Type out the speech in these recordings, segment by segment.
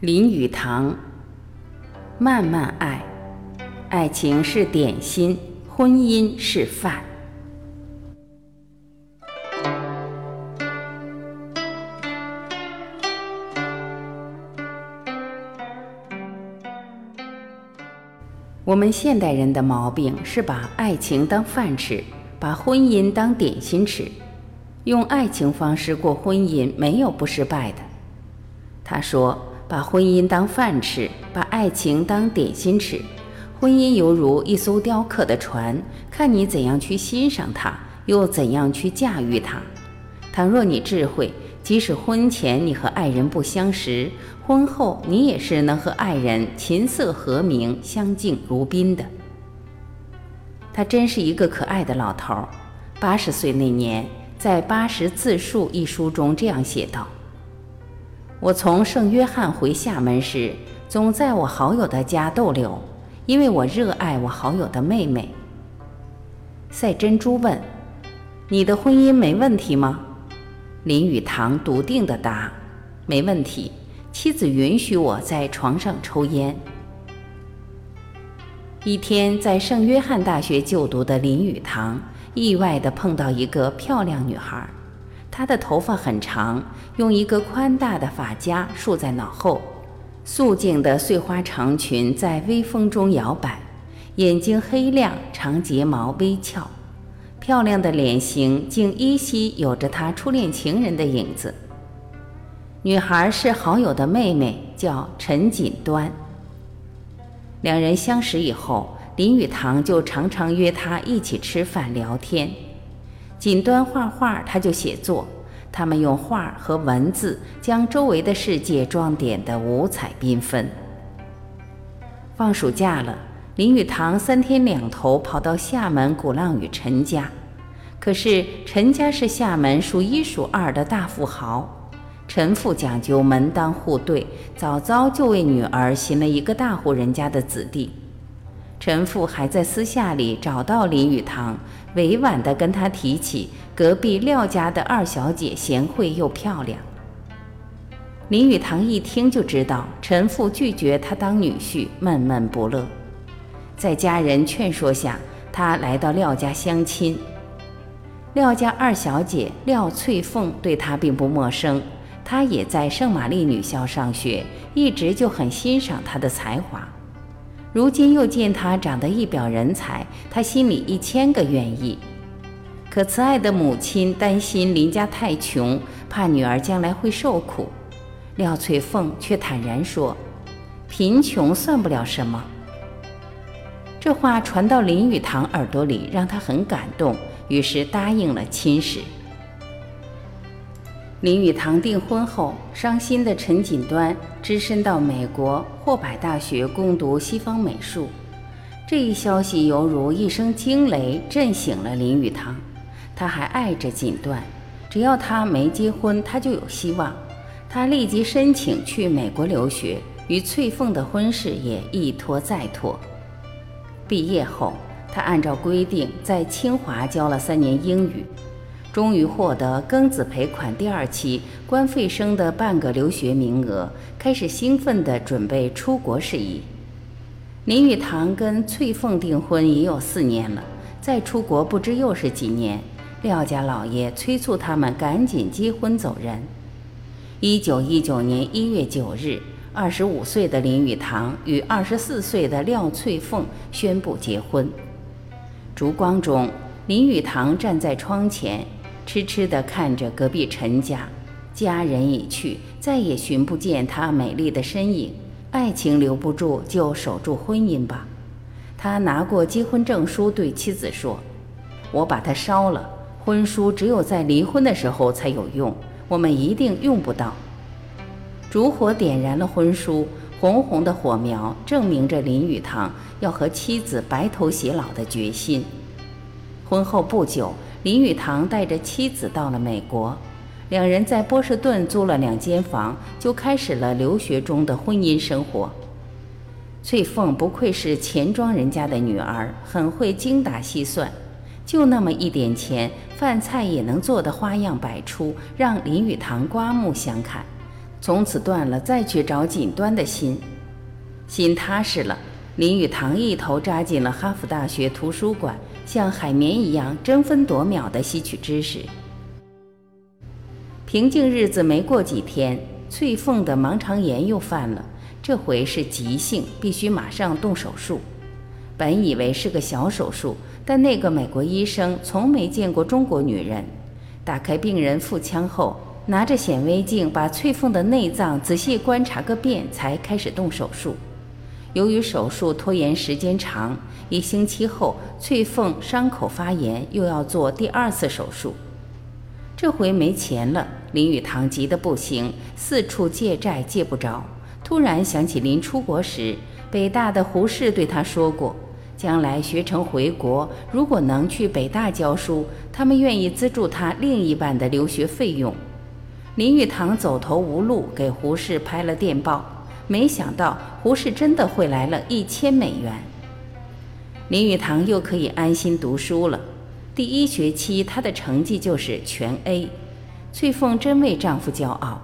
林语堂，慢慢爱，爱情是点心，婚姻是饭。我们现代人的毛病是把爱情当饭吃，把婚姻当点心吃，用爱情方式过婚姻，没有不失败的。他说。把婚姻当饭吃，把爱情当点心吃。婚姻犹如一艘雕刻的船，看你怎样去欣赏它，又怎样去驾驭它。倘若你智慧，即使婚前你和爱人不相识，婚后你也是能和爱人琴瑟和鸣、相敬如宾的。他真是一个可爱的老头儿。八十岁那年，在《八十自述》一书中这样写道。我从圣约翰回厦门时，总在我好友的家逗留，因为我热爱我好友的妹妹。赛珍珠问：“你的婚姻没问题吗？”林语堂笃定地答：“没问题。妻子允许我在床上抽烟。”一天，在圣约翰大学就读的林语堂意外地碰到一个漂亮女孩。她的头发很长，用一个宽大的发夹束在脑后，素净的碎花长裙在微风中摇摆，眼睛黑亮，长睫毛微翘，漂亮的脸型竟依稀有着她初恋情人的影子。女孩是好友的妹妹，叫陈锦端。两人相识以后，林语堂就常常约她一起吃饭聊天。锦端画画，他就写作。他们用画和文字将周围的世界装点得五彩缤纷。放暑假了，林语堂三天两头跑到厦门鼓浪屿陈家。可是陈家是厦门数一数二的大富豪，陈父讲究门当户对，早早就为女儿寻了一个大户人家的子弟。陈父还在私下里找到林语堂，委婉地跟他提起隔壁廖家的二小姐贤惠又漂亮。林语堂一听就知道陈父拒绝他当女婿，闷闷不乐。在家人劝说下，他来到廖家相亲。廖家二小姐廖翠凤对他并不陌生，她也在圣玛丽女校上学，一直就很欣赏她的才华。如今又见他长得一表人才，他心里一千个愿意。可慈爱的母亲担心林家太穷，怕女儿将来会受苦。廖翠凤却坦然说：“贫穷算不了什么。”这话传到林语堂耳朵里，让他很感动，于是答应了亲事。林语堂订婚后，伤心的陈锦端只身到美国霍柏大学攻读西方美术。这一消息犹如一声惊雷，震醒了林语堂。他还爱着锦端，只要他没结婚，他就有希望。他立即申请去美国留学，与翠凤的婚事也一拖再拖。毕业后，他按照规定在清华教了三年英语。终于获得庚子赔款第二期官费生的半个留学名额，开始兴奋地准备出国事宜。林语堂跟翠凤订婚已有四年了，再出国不知又是几年。廖家老爷催促他们赶紧结婚走人。一九一九年一月九日，二十五岁的林语堂与二十四岁的廖翠凤宣布结婚。烛光中，林语堂站在窗前。痴痴地看着隔壁陈家，家人已去，再也寻不见他美丽的身影。爱情留不住，就守住婚姻吧。他拿过结婚证书，对妻子说：“我把它烧了。婚书只有在离婚的时候才有用，我们一定用不到。”烛火点燃了婚书，红红的火苗证明着林语堂要和妻子白头偕老的决心。婚后不久。林语堂带着妻子到了美国，两人在波士顿租了两间房，就开始了留学中的婚姻生活。翠凤不愧是钱庄人家的女儿，很会精打细算，就那么一点钱，饭菜也能做得花样百出，让林语堂刮目相看。从此断了再去找锦端的心，心踏实了。林语堂一头扎进了哈佛大学图书馆，像海绵一样争分夺秒地吸取知识。平静日子没过几天，翠凤的盲肠炎又犯了，这回是急性，必须马上动手术。本以为是个小手术，但那个美国医生从没见过中国女人。打开病人腹腔后，拿着显微镜把翠凤的内脏仔细观察个遍，才开始动手术。由于手术拖延时间长，一星期后，翠凤伤口发炎，又要做第二次手术。这回没钱了，林语堂急得不行，四处借债借不着。突然想起临出国时，北大的胡适对他说过，将来学成回国，如果能去北大教书，他们愿意资助他另一半的留学费用。林语堂走投无路，给胡适拍了电报。没想到胡适真的汇来了一千美元，林语堂又可以安心读书了。第一学期他的成绩就是全 A，翠凤真为丈夫骄傲。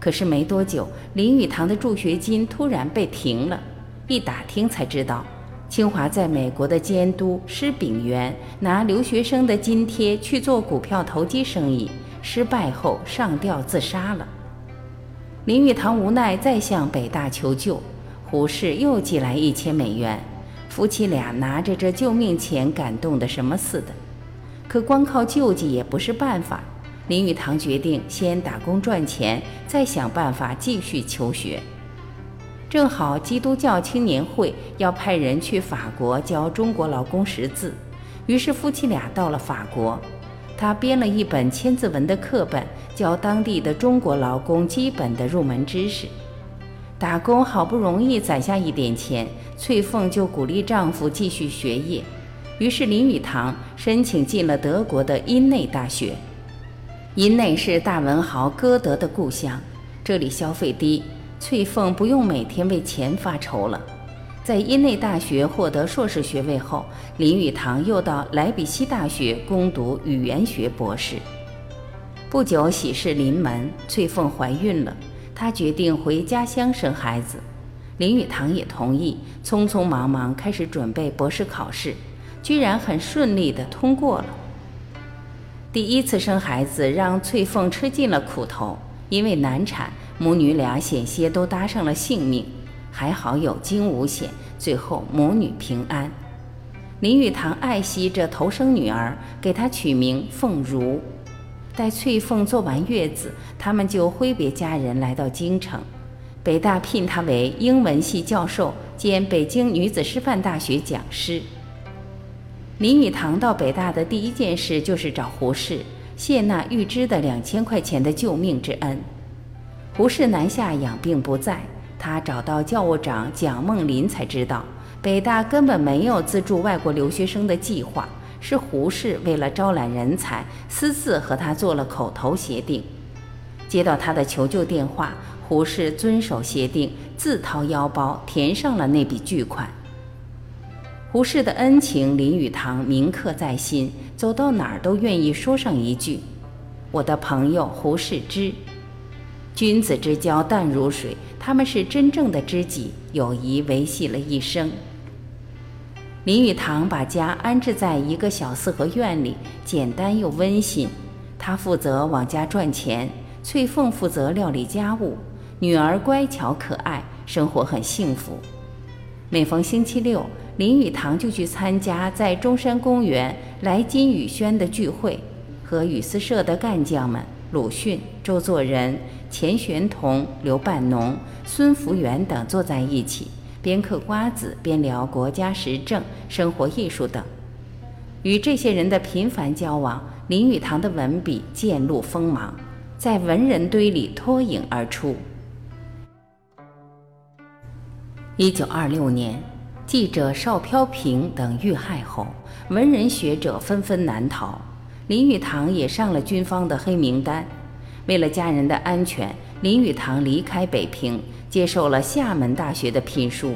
可是没多久，林语堂的助学金突然被停了。一打听才知道，清华在美国的监督施炳元拿留学生的津贴去做股票投机生意，失败后上吊自杀了。林语堂无奈再向北大求救，胡适又寄来一千美元，夫妻俩拿着这救命钱感动的什么似的。可光靠救济也不是办法，林语堂决定先打工赚钱，再想办法继续求学。正好基督教青年会要派人去法国教中国劳工识字，于是夫妻俩到了法国。他编了一本千字文的课本，教当地的中国劳工基本的入门知识。打工好不容易攒下一点钱，翠凤就鼓励丈夫继续学业。于是林语堂申请进了德国的因内大学。因内是大文豪歌德的故乡，这里消费低，翠凤不用每天为钱发愁了。在因内大学获得硕士学位后，林语堂又到莱比锡大学攻读语言学博士。不久喜事临门，翠凤怀孕了，她决定回家乡生孩子。林语堂也同意，匆匆忙忙开始准备博士考试，居然很顺利地通过了。第一次生孩子让翠凤吃尽了苦头，因为难产，母女俩险些都搭上了性命。还好有惊无险，最后母女平安。林语堂爱惜这头生女儿，给她取名凤如。待翠凤坐完月子，他们就挥别家人来到京城。北大聘她为英文系教授兼北京女子师范大学讲师。林语堂到北大的第一件事就是找胡适谢那预支的两千块钱的救命之恩。胡适南下养病不在。他找到教务长蒋梦麟，才知道北大根本没有资助外国留学生的计划，是胡适为了招揽人才，私自和他做了口头协定。接到他的求救电话，胡适遵守协定，自掏腰包填上了那笔巨款。胡适的恩情，林语堂铭刻在心，走到哪儿都愿意说上一句：“我的朋友胡适之。”君子之交淡如水，他们是真正的知己，友谊维系了一生。林语堂把家安置在一个小四合院里，简单又温馨。他负责往家赚钱，翠凤负责料理家务，女儿乖巧可爱，生活很幸福。每逢星期六，林语堂就去参加在中山公园来金宇轩的聚会，和语丝社的干将们鲁迅、周作人。钱玄同、刘半农、孙福元等坐在一起，边嗑瓜子边聊国家时政、生活艺术等。与这些人的频繁交往，林语堂的文笔渐露锋芒，在文人堆里脱颖而出。一九二六年，记者邵飘萍等遇害后，文人学者纷纷难逃，林语堂也上了军方的黑名单。为了家人的安全，林语堂离开北平，接受了厦门大学的聘书。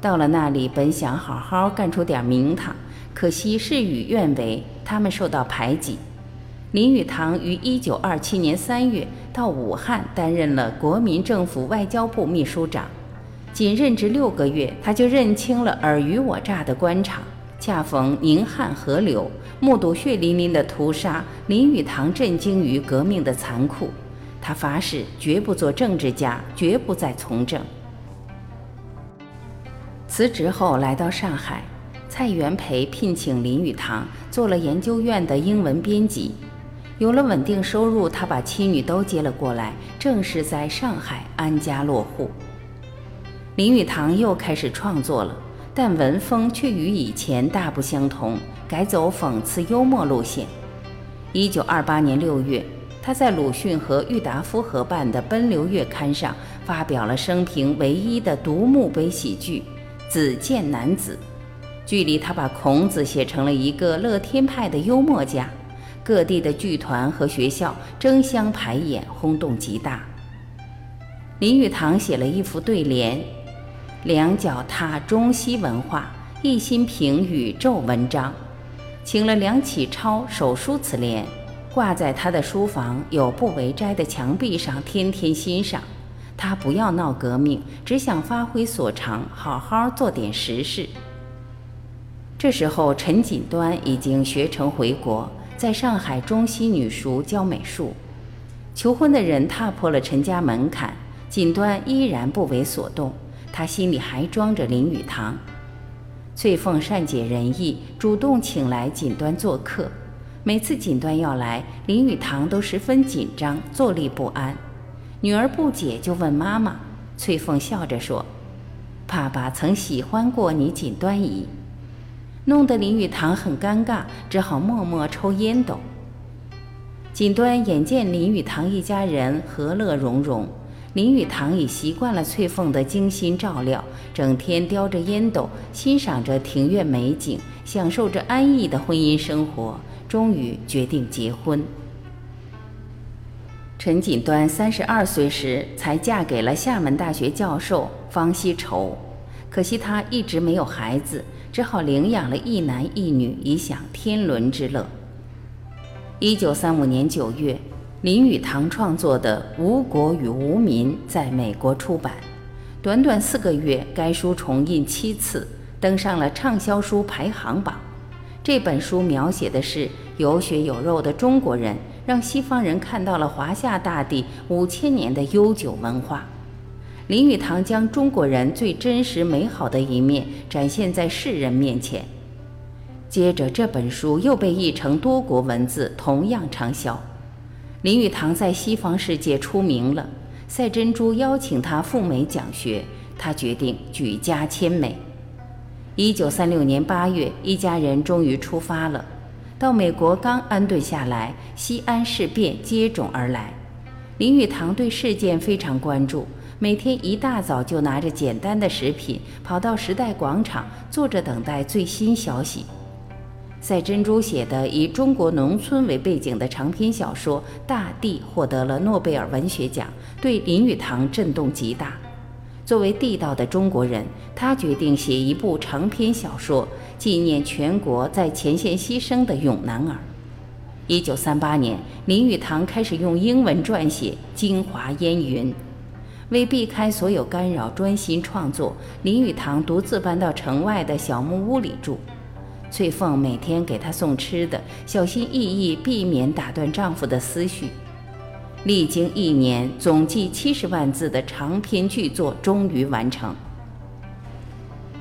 到了那里，本想好好干出点名堂，可惜事与愿违，他们受到排挤。林语堂于1927年3月到武汉担任了国民政府外交部秘书长，仅任职六个月，他就认清了尔虞我诈的官场。恰逢宁汉合流，目睹血淋淋的屠杀，林语堂震惊于革命的残酷。他发誓绝不做政治家，绝不再从政。辞职后来到上海，蔡元培聘请林语堂做了研究院的英文编辑。有了稳定收入，他把妻女都接了过来，正式在上海安家落户。林语堂又开始创作了。但文风却与以前大不相同，改走讽刺幽默路线。一九二八年六月，他在鲁迅和郁达夫合办的《奔流月刊》上发表了生平唯一的独幕碑喜剧《子建男子》。剧里，他把孔子写成了一个乐天派的幽默家，各地的剧团和学校争相排演，轰动极大。林语堂写了一副对联。两脚踏中西文化，一心评宇宙文章。请了梁启超手书此联，挂在他的书房有不为斋的墙壁上，天天欣赏。他不要闹革命，只想发挥所长，好好做点实事。这时候，陈锦端已经学成回国，在上海中西女塾教美术。求婚的人踏破了陈家门槛，锦端依然不为所动。他心里还装着林语堂，翠凤善解人意，主动请来锦端做客。每次锦端要来，林语堂都十分紧张，坐立不安。女儿不解，就问妈妈。翠凤笑着说：“爸爸曾喜欢过你，锦端姨。”弄得林语堂很尴尬，只好默默抽烟斗。锦端眼见林语堂一家人和乐融融。林语堂已习惯了翠凤的精心照料，整天叼着烟斗，欣赏着庭院美景，享受着安逸的婚姻生活。终于决定结婚。陈锦端三十二岁时才嫁给了厦门大学教授方希畴，可惜他一直没有孩子，只好领养了一男一女，以享天伦之乐。一九三五年九月。林语堂创作的《吴国与无民》在美国出版，短短四个月，该书重印七次，登上了畅销书排行榜。这本书描写的是有血有肉的中国人，让西方人看到了华夏大地五千年的悠久文化。林语堂将中国人最真实美好的一面展现在世人面前。接着，这本书又被译成多国文字，同样畅销。林语堂在西方世界出名了，赛珍珠邀请他赴美讲学，他决定举家迁美。一九三六年八月，一家人终于出发了。到美国刚安顿下来，西安事变接踵而来。林语堂对事件非常关注，每天一大早就拿着简单的食品，跑到时代广场，坐着等待最新消息。赛珍珠写的以中国农村为背景的长篇小说《大地》获得了诺贝尔文学奖，对林语堂震动极大。作为地道的中国人，他决定写一部长篇小说，纪念全国在前线牺牲的勇男儿。一九三八年，林语堂开始用英文撰写《京华烟云》，为避开所有干扰，专心创作，林语堂独自搬到城外的小木屋里住。翠凤每天给他送吃的，小心翼翼避免打断丈夫的思绪。历经一年，总计七十万字的长篇巨作终于完成。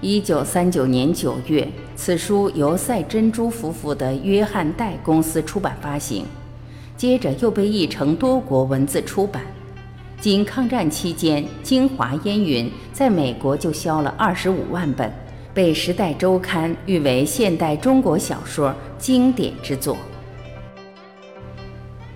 一九三九年九月，此书由赛珍珠夫妇的约翰戴公司出版发行，接着又被译成多国文字出版。仅抗战期间，《京华烟云》在美国就销了二十五万本。被《时代周刊》誉为现代中国小说经典之作。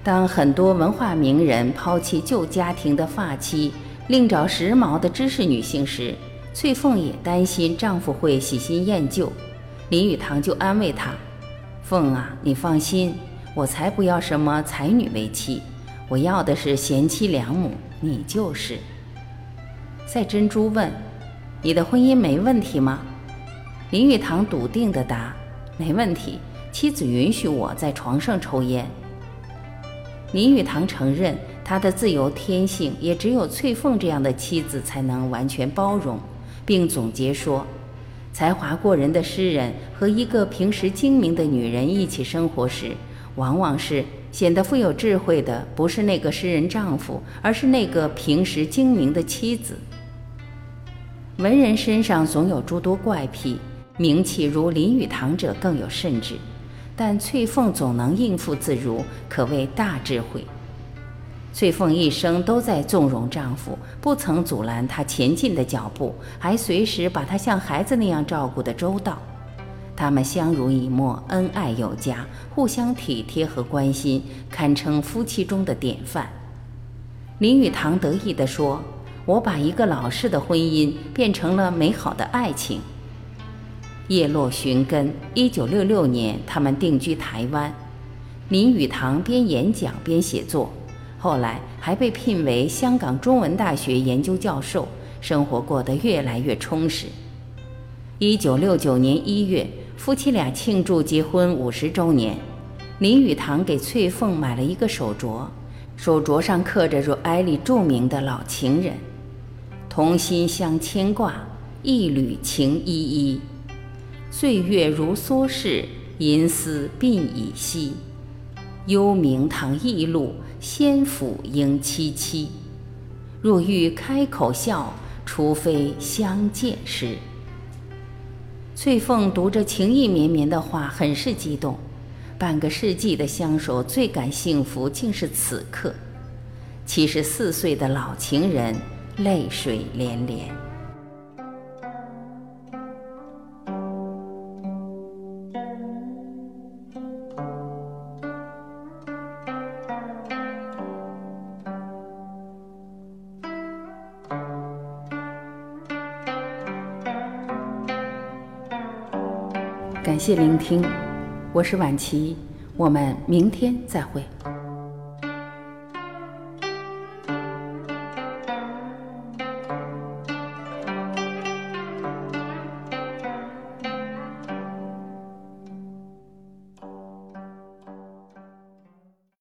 当很多文化名人抛弃旧家庭的发妻，另找时髦的知识女性时，翠凤也担心丈夫会喜新厌旧。林语堂就安慰她：“凤啊，你放心，我才不要什么才女为妻，我要的是贤妻良母，你就是。”赛珍珠问：“你的婚姻没问题吗？”林语堂笃定地答：“没问题，妻子允许我在床上抽烟。”林语堂承认，他的自由天性也只有翠凤这样的妻子才能完全包容，并总结说：才华过人的诗人和一个平时精明的女人一起生活时，往往是显得富有智慧的，不是那个诗人丈夫，而是那个平时精明的妻子。文人身上总有诸多怪癖，名气如林语堂者更有甚至。但翠凤总能应付自如，可谓大智慧。翠凤一生都在纵容丈夫，不曾阻拦他前进的脚步，还随时把他像孩子那样照顾得周到。他们相濡以沫，恩爱有加，互相体贴和关心，堪称夫妻中的典范。林语堂得意地说：“我把一个老式的婚姻变成了美好的爱情。”叶落寻根。一九六六年，他们定居台湾。林语堂边演讲边写作，后来还被聘为香港中文大学研究教授，生活过得越来越充实。一九六九年一月，夫妻俩庆祝结婚五十周年。林语堂给翠凤买了一个手镯，手镯上刻着若埃里著名的老情人：“同心相牵挂，一缕情依依。”岁月如梭逝，银丝鬓已稀。幽冥堂驿路，仙府应凄凄。若欲开口笑，除非相见时。翠凤读着情意绵绵的话，很是激动。半个世纪的相守，最感幸福，竟是此刻。七十四岁的老情人，泪水连连。感谢聆听，我是晚琪，我们明天再会。